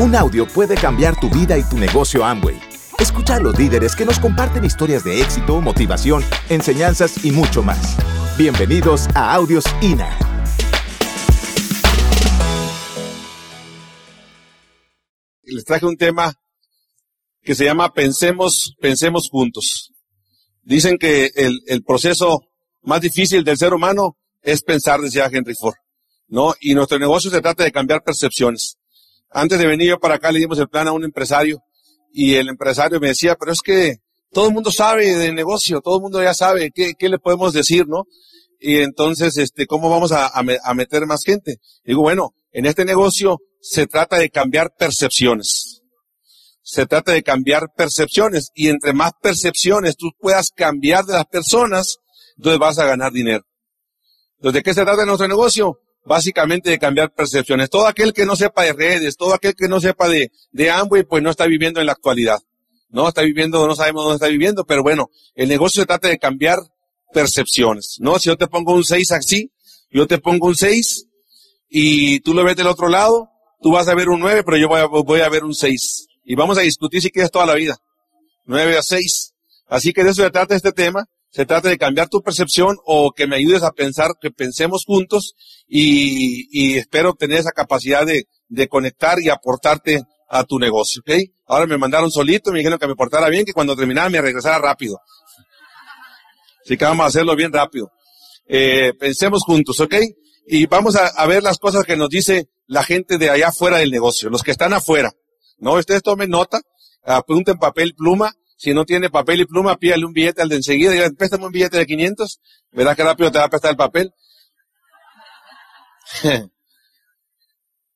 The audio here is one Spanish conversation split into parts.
Un audio puede cambiar tu vida y tu negocio Amway. Escucha a los líderes que nos comparten historias de éxito, motivación, enseñanzas y mucho más. Bienvenidos a Audios INA. Les traje un tema que se llama Pensemos, pensemos juntos. Dicen que el, el proceso más difícil del ser humano es pensar, decía Henry Ford. ¿No? Y nuestro negocio se trata de cambiar percepciones. Antes de venir yo para acá le dimos el plan a un empresario y el empresario me decía, pero es que todo el mundo sabe de negocio, todo el mundo ya sabe qué, qué le podemos decir, ¿no? Y entonces, este, ¿cómo vamos a, a, meter más gente? digo, bueno, en este negocio se trata de cambiar percepciones. Se trata de cambiar percepciones y entre más percepciones tú puedas cambiar de las personas, entonces vas a ganar dinero. Entonces, ¿de qué se trata nuestro negocio? Básicamente de cambiar percepciones. Todo aquel que no sepa de redes, todo aquel que no sepa de, de Amway, pues no está viviendo en la actualidad. No está viviendo, no sabemos dónde está viviendo, pero bueno, el negocio se trata de cambiar percepciones. No, si yo te pongo un 6 así, yo te pongo un 6 y tú lo ves del otro lado, tú vas a ver un 9, pero yo voy a, voy a ver un 6. Y vamos a discutir si quieres toda la vida. 9 a 6. Así que de eso se trata este tema. Se trata de cambiar tu percepción o que me ayudes a pensar, que pensemos juntos y, y espero tener esa capacidad de, de conectar y aportarte a tu negocio, ¿ok? Ahora me mandaron solito, me dijeron que me portara bien, que cuando terminara me regresara rápido. Así que vamos a hacerlo bien rápido. Eh, pensemos juntos, ¿ok? Y vamos a, a, ver las cosas que nos dice la gente de allá afuera del negocio, los que están afuera. ¿No? Ustedes tomen nota, apunten papel, pluma, si no tiene papel y pluma, pídale un billete al de enseguida, y préstame un billete de 500, verás que rápido te va a prestar el papel.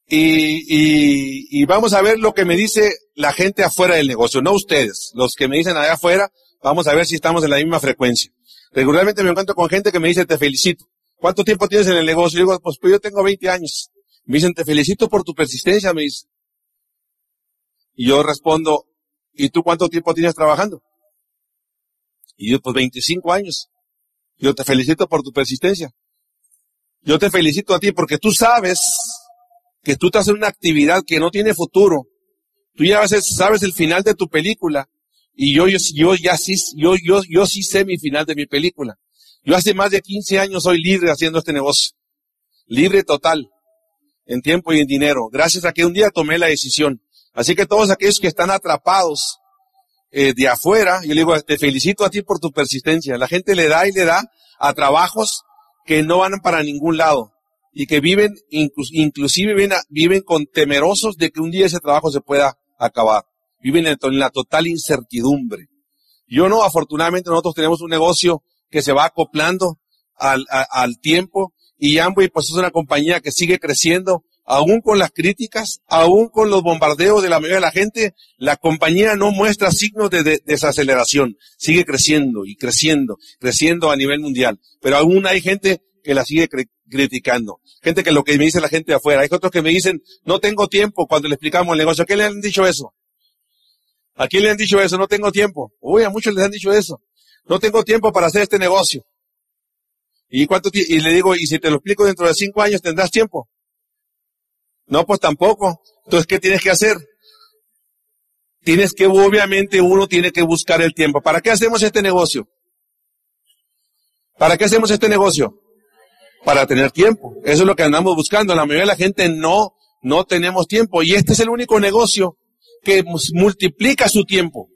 y, y, vamos a ver lo que me dice la gente afuera del negocio, no ustedes, los que me dicen allá afuera, vamos a ver si estamos en la misma frecuencia. Regularmente me encuentro con gente que me dice, te felicito. ¿Cuánto tiempo tienes en el negocio? Y digo, pues, pues yo tengo 20 años. Me dicen, te felicito por tu persistencia, me dice. Y yo respondo, ¿y tú cuánto tiempo tienes trabajando? Y yo, pues 25 años. Yo te felicito por tu persistencia. Yo te felicito a ti porque tú sabes que tú estás en una actividad que no tiene futuro. Tú ya sabes el final de tu película. Y yo, yo, yo ya sí, yo, yo, yo sí sé mi final de mi película. Yo hace más de 15 años soy libre haciendo este negocio. Libre total. En tiempo y en dinero. Gracias a que un día tomé la decisión. Así que todos aquellos que están atrapados eh, de afuera, yo le digo, te felicito a ti por tu persistencia. La gente le da y le da a trabajos que no van para ningún lado y que viven, inclusive viven, viven con temerosos de que un día ese trabajo se pueda acabar. Viven en, la total incertidumbre. Yo no, afortunadamente nosotros tenemos un negocio que se va acoplando al, al tiempo y Amway pues es una compañía que sigue creciendo aún con las críticas, aún con los bombardeos de la mayoría de la gente, la compañía no muestra signos de, desaceleración. Sigue creciendo y creciendo, creciendo a nivel mundial. Pero aún hay gente que la sigue criticando. Gente que lo que me dice la gente de afuera. Hay otros que me dicen, no tengo tiempo cuando le explicamos el negocio. ¿A quién le han dicho eso? ¿A quién le han dicho eso? No tengo tiempo. Uy, a muchos les han dicho eso. No tengo tiempo para hacer este negocio. ¿Y cuánto y le digo, y si te lo explico dentro de cinco años, ¿tendrás tiempo? No, pues tampoco. Entonces, ¿qué tienes que hacer? Tienes que, obviamente, uno tiene que buscar el tiempo. ¿Para qué hacemos este negocio? ¿Para qué hacemos este negocio? Para tener tiempo. Eso es lo que andamos buscando. La mayoría de la gente no, no tenemos tiempo. Y este es el único negocio que multiplica su tiempo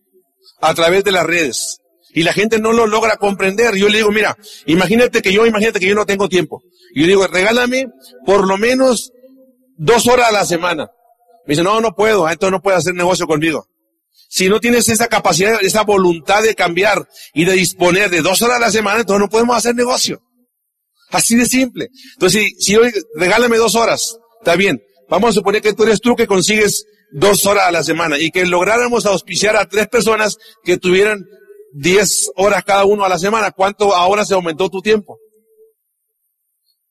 a través de las redes. Y la gente no lo logra comprender. Yo le digo, mira, imagínate que yo, imagínate que yo no tengo tiempo. Y yo digo, regálame por lo menos dos horas a la semana. Me dice, no, no puedo, entonces no puede hacer negocio conmigo. Si no tienes esa capacidad, esa voluntad de cambiar y de disponer de dos horas a la semana, entonces no podemos hacer negocio. Así de simple. Entonces, si, si hoy regálame dos horas, está bien. Vamos a suponer que tú eres tú que consigues dos horas a la semana y que lográramos auspiciar a tres personas que tuvieran diez horas cada uno a la semana. ¿Cuánto ahora se aumentó tu tiempo?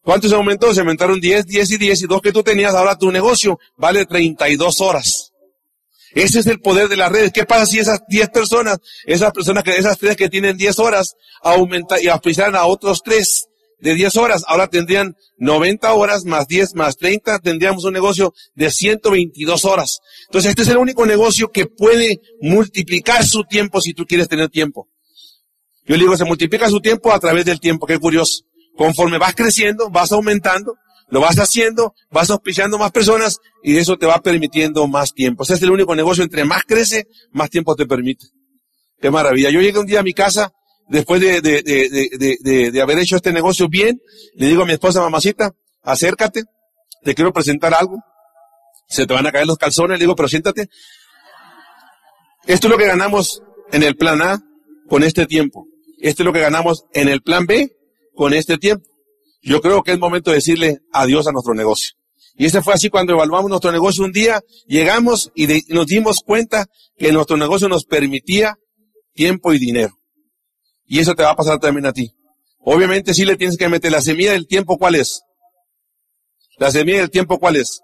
¿Cuánto se aumentó? Se aumentaron 10, 10 y 10 y dos que tú tenías, ahora tu negocio vale 32 horas. Ese es el poder de las redes. ¿Qué pasa si esas 10 personas, esas personas que, esas tres que tienen 10 horas, aumentan y auspiciaran a otros tres de 10 horas, ahora tendrían 90 horas más 10 más 30, tendríamos un negocio de 122 horas. Entonces este es el único negocio que puede multiplicar su tiempo si tú quieres tener tiempo. Yo le digo, se multiplica su tiempo a través del tiempo, qué curioso. Conforme vas creciendo, vas aumentando, lo vas haciendo, vas auspiciando más personas y eso te va permitiendo más tiempo. Ese es el único negocio, entre más crece, más tiempo te permite. Qué maravilla. Yo llegué un día a mi casa, después de, de, de, de, haber hecho este negocio bien, le digo a mi esposa, mamacita, acércate, te quiero presentar algo. Se te van a caer los calzones, le digo, pero siéntate. Esto es lo que ganamos en el plan A con este tiempo. Esto es lo que ganamos en el plan B con este tiempo. Yo creo que es momento de decirle adiós a nuestro negocio. Y ese fue así cuando evaluamos nuestro negocio un día, llegamos y nos dimos cuenta que nuestro negocio nos permitía tiempo y dinero. Y eso te va a pasar también a ti. Obviamente sí le tienes que meter la semilla del tiempo, ¿cuál es? La semilla del tiempo, ¿cuál es?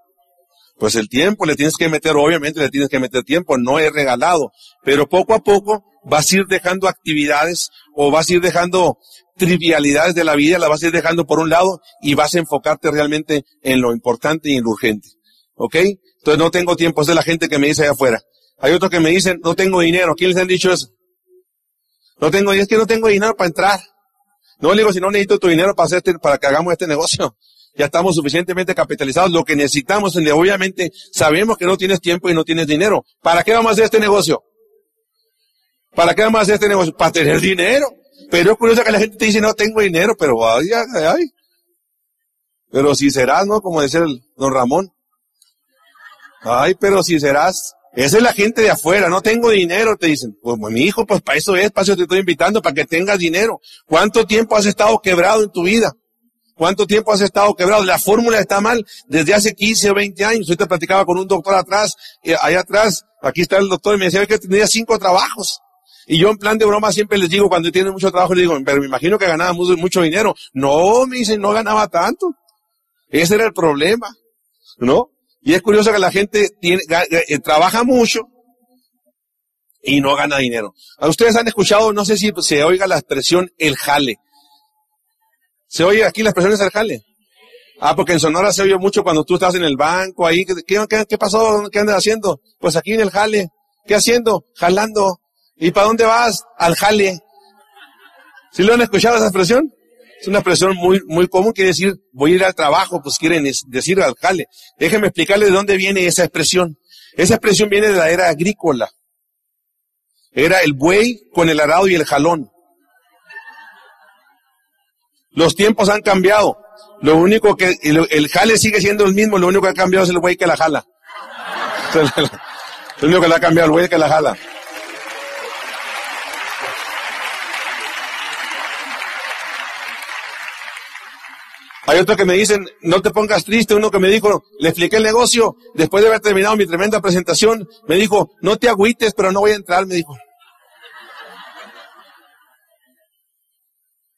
Pues el tiempo le tienes que meter, obviamente le tienes que meter tiempo, no es regalado, pero poco a poco vas a ir dejando actividades o vas a ir dejando trivialidades de la vida, las vas a ir dejando por un lado y vas a enfocarte realmente en lo importante y en lo urgente. ¿Ok? Entonces no tengo tiempo, es de la gente que me dice allá afuera. Hay otros que me dicen, no tengo dinero. ¿Quién les han dicho eso? No tengo, es que no tengo dinero para entrar. No le digo, si no necesito tu dinero para, hacer este, para que hagamos este negocio. Ya estamos suficientemente capitalizados. Lo que necesitamos, obviamente, sabemos que no tienes tiempo y no tienes dinero. ¿Para qué vamos a hacer este negocio? ¿Para qué vamos a hacer este negocio? Para tener dinero. Pero es curioso que la gente te dice, no tengo dinero, pero ay, ay. Pero si serás, ¿no? Como decía el don Ramón. Ay, pero si serás. Esa es la gente de afuera, no tengo dinero, te dicen. Pues mi hijo, pues para eso es, para eso te estoy invitando, para que tengas dinero. ¿Cuánto tiempo has estado quebrado en tu vida? ¿Cuánto tiempo has estado quebrado? La fórmula está mal desde hace 15 o 20 años. Yo te platicaba con un doctor atrás, eh, allá atrás, aquí está el doctor y me decía que tenía cinco trabajos. Y yo en plan de broma siempre les digo, cuando tienen mucho trabajo, les digo, pero me imagino que ganaba mucho, dinero. No, me dicen, no ganaba tanto. Ese era el problema, ¿no? Y es curioso que la gente tiene, eh, trabaja mucho y no gana dinero. Ustedes han escuchado, no sé si se oiga la expresión el jale. ¿Se oye aquí la expresión es el jale? Ah, porque en Sonora se oye mucho cuando tú estás en el banco ahí. ¿Qué, qué, pasó? ¿Qué andas haciendo? Pues aquí en el jale. ¿Qué haciendo? Jalando. ¿Y para dónde vas? Al jale. ¿Sí lo han escuchado esa expresión? Es una expresión muy, muy común, quiere decir, voy a ir al trabajo, pues quieren decir al jale. Déjenme explicarles de dónde viene esa expresión. Esa expresión viene de la era agrícola. Era el buey con el arado y el jalón. Los tiempos han cambiado. Lo único que, el, jale sigue siendo el mismo, lo único que ha cambiado es el buey que la jala. Lo único que le ha cambiado el buey que la jala. Hay otros que me dicen, no te pongas triste. Uno que me dijo, le expliqué el negocio, después de haber terminado mi tremenda presentación, me dijo, no te agüites, pero no voy a entrar, me dijo.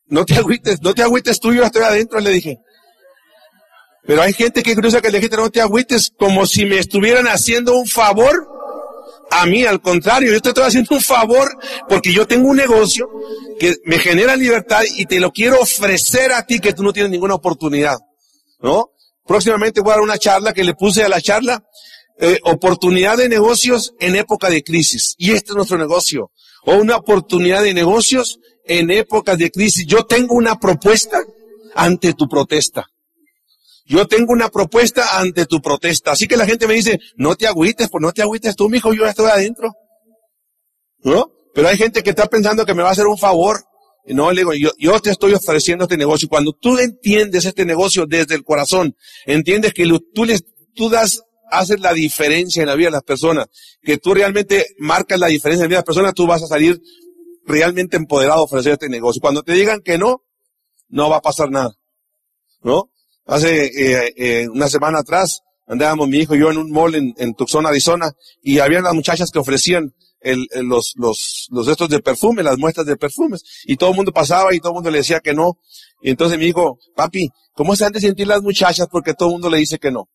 No te agüites, no te agüites tú, yo estoy adentro, le dije. Pero hay gente que cruza que le dijiste, no te agüites, como si me estuvieran haciendo un favor a mí, al contrario, yo te estoy haciendo un favor porque yo tengo un negocio que me genera libertad y te lo quiero ofrecer a ti que tú no tienes ninguna oportunidad. ¿No? Próximamente voy a dar una charla que le puse a la charla, eh, oportunidad de negocios en época de crisis. Y este es nuestro negocio. O una oportunidad de negocios en épocas de crisis. Yo tengo una propuesta ante tu protesta. Yo tengo una propuesta ante tu protesta. Así que la gente me dice, no te agüites, pues no te agüites tú, mijo, yo estoy adentro. ¿No? Pero hay gente que está pensando que me va a hacer un favor. Y no, le digo, yo, yo te estoy ofreciendo este negocio. Cuando tú entiendes este negocio desde el corazón, entiendes que tú les, tú das, haces la diferencia en la vida de las personas, que tú realmente marcas la diferencia en la vida de las personas, tú vas a salir realmente empoderado a ofrecer este negocio. Cuando te digan que no, no va a pasar nada. ¿No? Hace eh, eh, una semana atrás andábamos mi hijo y yo en un mall en, en Tucson, Arizona, y había las muchachas que ofrecían el, los, los, los estos de perfume, las muestras de perfumes, y todo el mundo pasaba y todo el mundo le decía que no. Y entonces me dijo, papi, ¿cómo se han de sentir las muchachas porque todo el mundo le dice que no?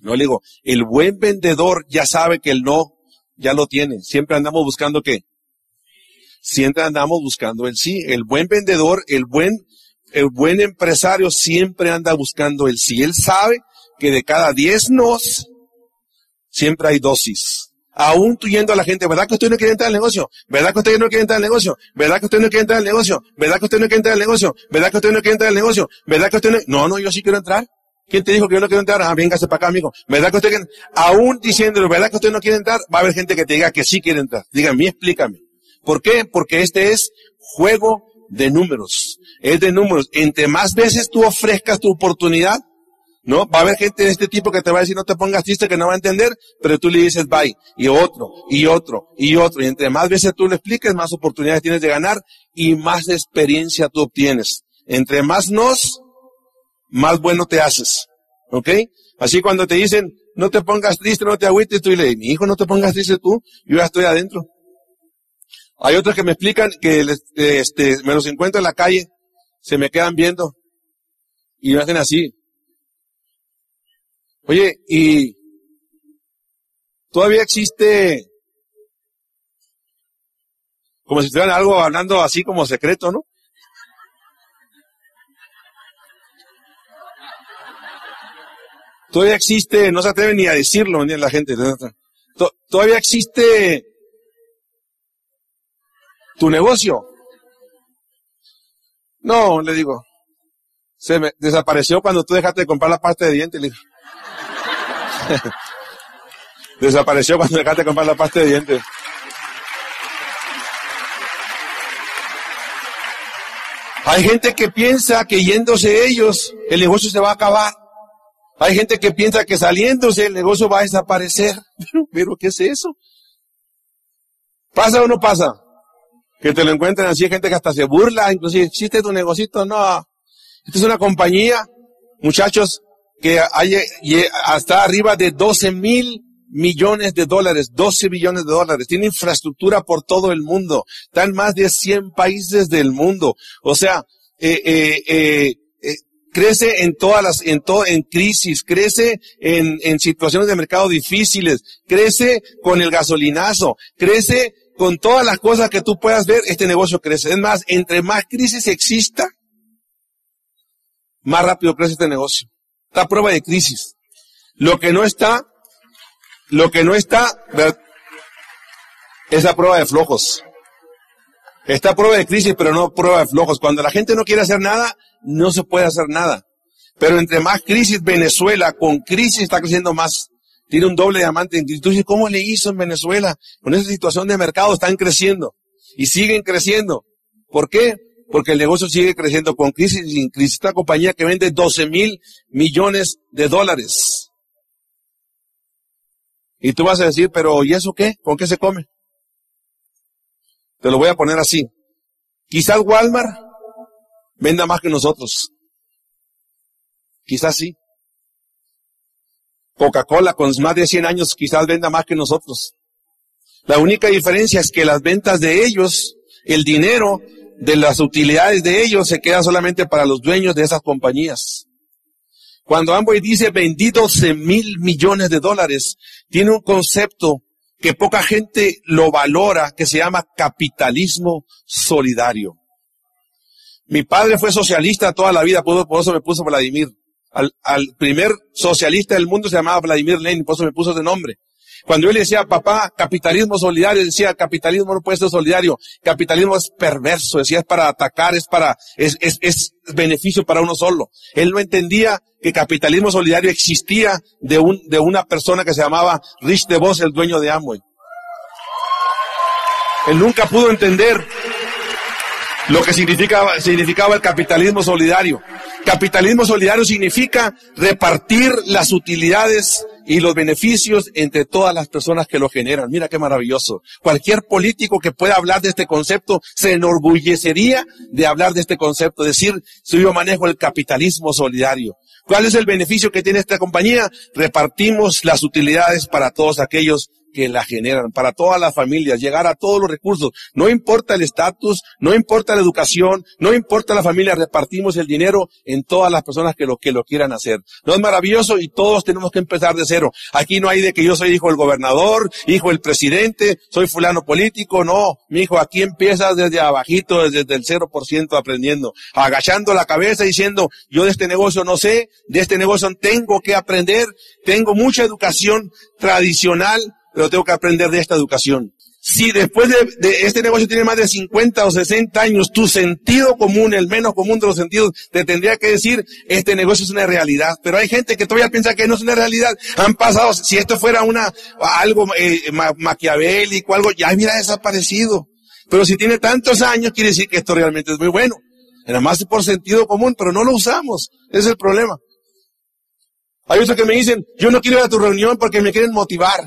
No le digo, el buen vendedor ya sabe que el no ya lo tiene. Siempre andamos buscando qué? Siempre andamos buscando el sí. El buen vendedor, el buen el buen empresario siempre anda buscando el sí. Él sabe que de cada diez nos, siempre hay dosis. Aún tú yendo a la gente, ¿verdad que usted no quiere entrar al negocio? ¿Verdad que usted no quiere entrar al negocio? ¿Verdad que usted no quiere entrar al negocio? ¿Verdad que usted no quiere entrar al negocio? ¿Verdad que usted no quiere entrar al negocio? ¿Verdad que usted no? No, no, yo sí quiero entrar. ¿Quién te dijo que yo no quiero entrar? Ah, véngase para acá, amigo. ¿Verdad que usted quiere? Aún diciéndolo, ¿verdad que usted no quiere entrar? Va a haber gente que te diga que sí quiere entrar. Dígame, explícame. ¿Por qué? Porque este es juego de números. Es de números. Entre más veces tú ofrezcas tu oportunidad, ¿no? Va a haber gente de este tipo que te va a decir no te pongas triste, que no va a entender, pero tú le dices bye, y otro, y otro, y otro. Y entre más veces tú le expliques, más oportunidades tienes de ganar y más experiencia tú obtienes. Entre más nos, más bueno te haces. ¿Ok? Así cuando te dicen, no te pongas triste, no te agüites, tú y le mi hijo, no te pongas triste tú, yo ya estoy adentro. Hay otros que me explican que este, me los encuentro en la calle, se me quedan viendo y me hacen así. Oye, y todavía existe, como si estuvieran algo hablando así como secreto, ¿no? Todavía existe, no se atreven ni a decirlo, ni la gente. Todavía existe tu negocio. No, le digo. Se me desapareció cuando tú dejaste de comprar la parte de dientes. Le digo. Desapareció cuando dejaste de comprar la pasta de dientes. Hay gente que piensa que yéndose ellos, el negocio se va a acabar. Hay gente que piensa que saliéndose el negocio va a desaparecer. Pero, ¿qué es eso? ¿Pasa o no pasa? Que te lo encuentren así, gente que hasta se burla, inclusive, ¿existe tu negocito? No. Esta es una compañía, muchachos, que hay hasta arriba de 12 mil millones de dólares, 12 billones de dólares. Tiene infraestructura por todo el mundo. Está en más de 100 países del mundo. O sea, eh, eh, eh, eh, crece en todas las, en todo, en crisis, crece en, en situaciones de mercado difíciles, crece con el gasolinazo, crece con todas las cosas que tú puedas ver, este negocio crece. Es más, entre más crisis exista, más rápido crece este negocio. Está a prueba de crisis. Lo que no está, lo que no está, es a prueba de flojos. Está a prueba de crisis, pero no a prueba de flojos. Cuando la gente no quiere hacer nada, no se puede hacer nada. Pero entre más crisis, Venezuela con crisis está creciendo más. Tiene un doble diamante en crisis. ¿cómo le hizo en Venezuela? Con esa situación de mercado están creciendo. Y siguen creciendo. ¿Por qué? porque el negocio sigue creciendo con crisis y sin crisis. Esta compañía que vende 12 mil millones de dólares. Y tú vas a decir, pero ¿y eso qué? ¿Con qué se come? Te lo voy a poner así. Quizás Walmart venda más que nosotros. Quizás sí. Coca-Cola con más de 100 años quizás venda más que nosotros. La única diferencia es que las ventas de ellos, el dinero de las utilidades de ellos se queda solamente para los dueños de esas compañías. Cuando Amway dice vendí 12 mil millones de dólares, tiene un concepto que poca gente lo valora, que se llama capitalismo solidario. Mi padre fue socialista toda la vida, por, eso me puso Vladimir. Al, al, primer socialista del mundo se llamaba Vladimir Lenin, por eso me puso ese nombre. Cuando le decía, papá, capitalismo solidario, decía, capitalismo no puede ser solidario, capitalismo es perverso, decía, es para atacar, es para, es, es, es beneficio para uno solo. Él no entendía que capitalismo solidario existía de un, de una persona que se llamaba Rich DeVos, el dueño de Amway. Él nunca pudo entender lo que significaba, significaba el capitalismo solidario. Capitalismo solidario significa repartir las utilidades y los beneficios entre todas las personas que lo generan. Mira qué maravilloso. Cualquier político que pueda hablar de este concepto se enorgullecería de hablar de este concepto, decir, si yo manejo el capitalismo solidario. ¿Cuál es el beneficio que tiene esta compañía? Repartimos las utilidades para todos aquellos que la generan para todas las familias, llegar a todos los recursos. No importa el estatus, no importa la educación, no importa la familia, repartimos el dinero en todas las personas que lo, que lo quieran hacer. No es maravilloso y todos tenemos que empezar de cero. Aquí no hay de que yo soy hijo del gobernador, hijo del presidente, soy fulano político, no. Mi hijo, aquí empiezas desde abajito, desde el 0% aprendiendo, agachando la cabeza diciendo, yo de este negocio no sé, de este negocio tengo que aprender, tengo mucha educación tradicional, pero tengo que aprender de esta educación. Si después de, este negocio tiene más de 50 o 60 años, tu sentido común, el menos común de los sentidos, te tendría que decir, este negocio es una realidad. Pero hay gente que todavía piensa que no es una realidad. Han pasado, si esto fuera una, algo eh, maquiavélico, algo, ya hubiera desaparecido. Pero si tiene tantos años, quiere decir que esto realmente es muy bueno. Nada más por sentido común, pero no lo usamos. Ese es el problema. Hay otros que me dicen, yo no quiero ir a tu reunión porque me quieren motivar.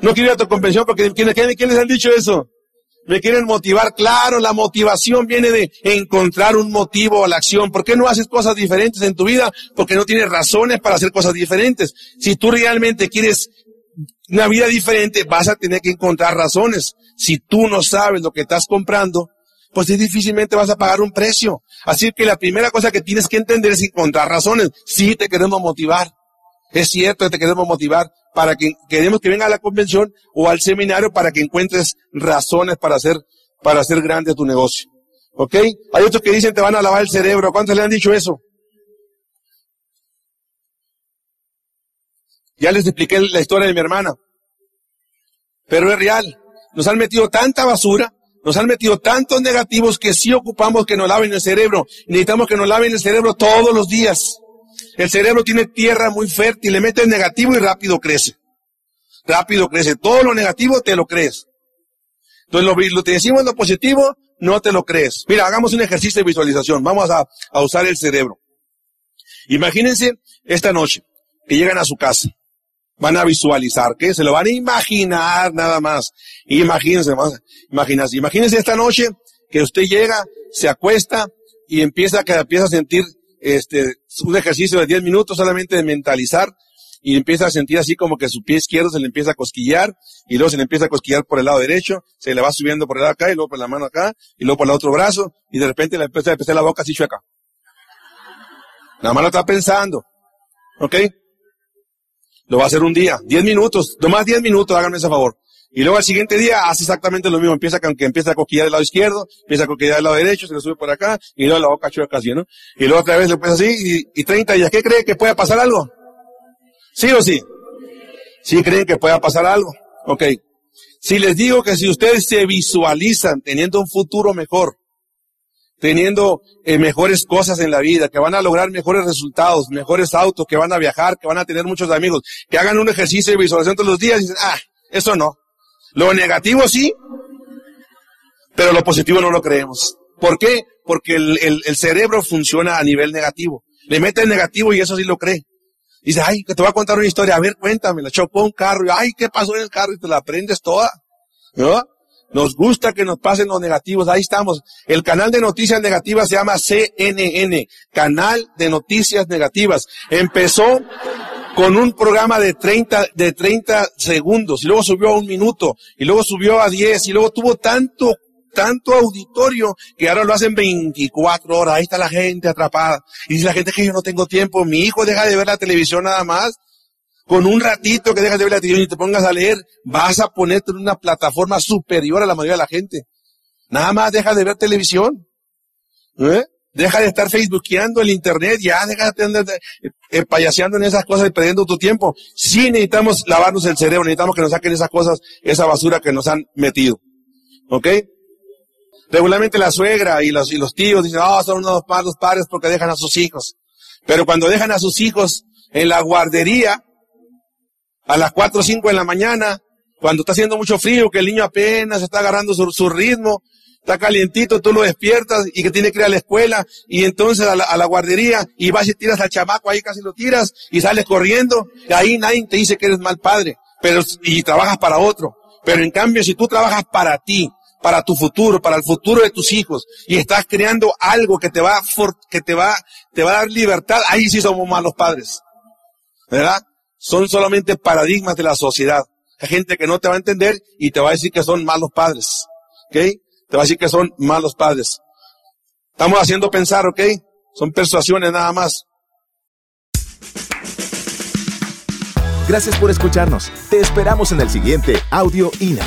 No quiero ir a tu convención porque ¿quiénes, les han dicho eso? Me quieren motivar. Claro, la motivación viene de encontrar un motivo a la acción. ¿Por qué no haces cosas diferentes en tu vida? Porque no tienes razones para hacer cosas diferentes. Si tú realmente quieres una vida diferente, vas a tener que encontrar razones. Si tú no sabes lo que estás comprando, pues difícilmente vas a pagar un precio. Así que la primera cosa que tienes que entender es encontrar razones. Si te queremos motivar. Es cierto que te queremos motivar, para que queremos que venga a la convención o al seminario para que encuentres razones para hacer, para hacer grande tu negocio. ¿Ok? Hay otros que dicen te van a lavar el cerebro. ¿Cuántos le han dicho eso? Ya les expliqué la historia de mi hermana. Pero es real. Nos han metido tanta basura, nos han metido tantos negativos que sí ocupamos que nos laven el cerebro. Necesitamos que nos laven el cerebro todos los días. El cerebro tiene tierra muy fértil, le metes negativo y rápido crece. Rápido crece. Todo lo negativo te lo crees. Entonces lo, lo te decimos lo positivo, no te lo crees. Mira, hagamos un ejercicio de visualización. Vamos a, usar el cerebro. Imagínense esta noche que llegan a su casa. Van a visualizar, ¿qué? Se lo van a imaginar nada más. Imagínense, imagínense, imagínense esta noche que usted llega, se acuesta y empieza, que empieza a sentir este, un ejercicio de 10 minutos solamente de mentalizar y empieza a sentir así como que su pie izquierdo se le empieza a cosquillar y luego se le empieza a cosquillar por el lado derecho, se le va subiendo por el lado acá y luego por la mano acá y luego por el otro brazo y de repente le empieza a empezar la boca así chueca. Más lo está pensando. ¿Ok? Lo va a hacer un día, 10 minutos, nomás 10 minutos, háganme ese favor. Y luego al siguiente día hace exactamente lo mismo. Empieza que empieza a coquillar del lado izquierdo, empieza a coquillar del lado derecho, se le sube por acá, y luego la boca chueca así, ¿no? Y luego otra vez le pasa así, y, y 30 días. ¿Qué cree que pueda pasar algo? ¿Sí o sí? ¿Sí creen que pueda pasar algo? Ok. Si les digo que si ustedes se visualizan teniendo un futuro mejor, teniendo eh, mejores cosas en la vida, que van a lograr mejores resultados, mejores autos, que van a viajar, que van a tener muchos amigos, que hagan un ejercicio de visualización todos los días y dicen, ah, eso no. Lo negativo sí, pero lo positivo no lo creemos. ¿Por qué? Porque el, cerebro funciona a nivel negativo. Le mete el negativo y eso sí lo cree. Dice, ay, que te voy a contar una historia. A ver, cuéntame. La chocó un carro. Y, ay, ¿qué pasó en el carro? Y te la aprendes toda. ¿No? Nos gusta que nos pasen los negativos. Ahí estamos. El canal de noticias negativas se llama CNN. Canal de Noticias Negativas. Empezó con un programa de 30, de 30 segundos, y luego subió a un minuto, y luego subió a 10, y luego tuvo tanto, tanto auditorio que ahora lo hacen 24 horas. Ahí está la gente atrapada. Y dice la gente que yo no tengo tiempo. Mi hijo deja de ver la televisión nada más. Con un ratito que dejas de ver la televisión y te pongas a leer, vas a ponerte en una plataforma superior a la mayoría de la gente. Nada más deja de ver televisión. ¿Eh? Deja de estar facebookeando el internet, ya deja de andar eh, payaseando en esas cosas y perdiendo tu tiempo. Sí necesitamos lavarnos el cerebro, necesitamos que nos saquen esas cosas, esa basura que nos han metido. ¿Ok? Regularmente la suegra y los, y los tíos dicen, oh, son unos padres porque dejan a sus hijos. Pero cuando dejan a sus hijos en la guardería, a las 4 o 5 de la mañana, cuando está haciendo mucho frío, que el niño apenas está agarrando su ritmo, está calientito, tú lo despiertas y que tiene que ir a la escuela y entonces a la, guardería y vas y tiras al chamaco ahí casi lo tiras y sales corriendo y ahí nadie te dice que eres mal padre, pero y trabajas para otro. Pero en cambio si tú trabajas para ti, para tu futuro, para el futuro de tus hijos y estás creando algo que te va que te va te va a dar libertad, ahí sí somos malos padres. ¿Verdad? son solamente paradigmas de la sociedad. Hay gente que no te va a entender y te va a decir que son malos padres. ¿Ok? Te va a decir que son malos padres. Estamos haciendo pensar, ¿ok? Son persuasiones nada más. Gracias por escucharnos. Te esperamos en el siguiente Audio INA.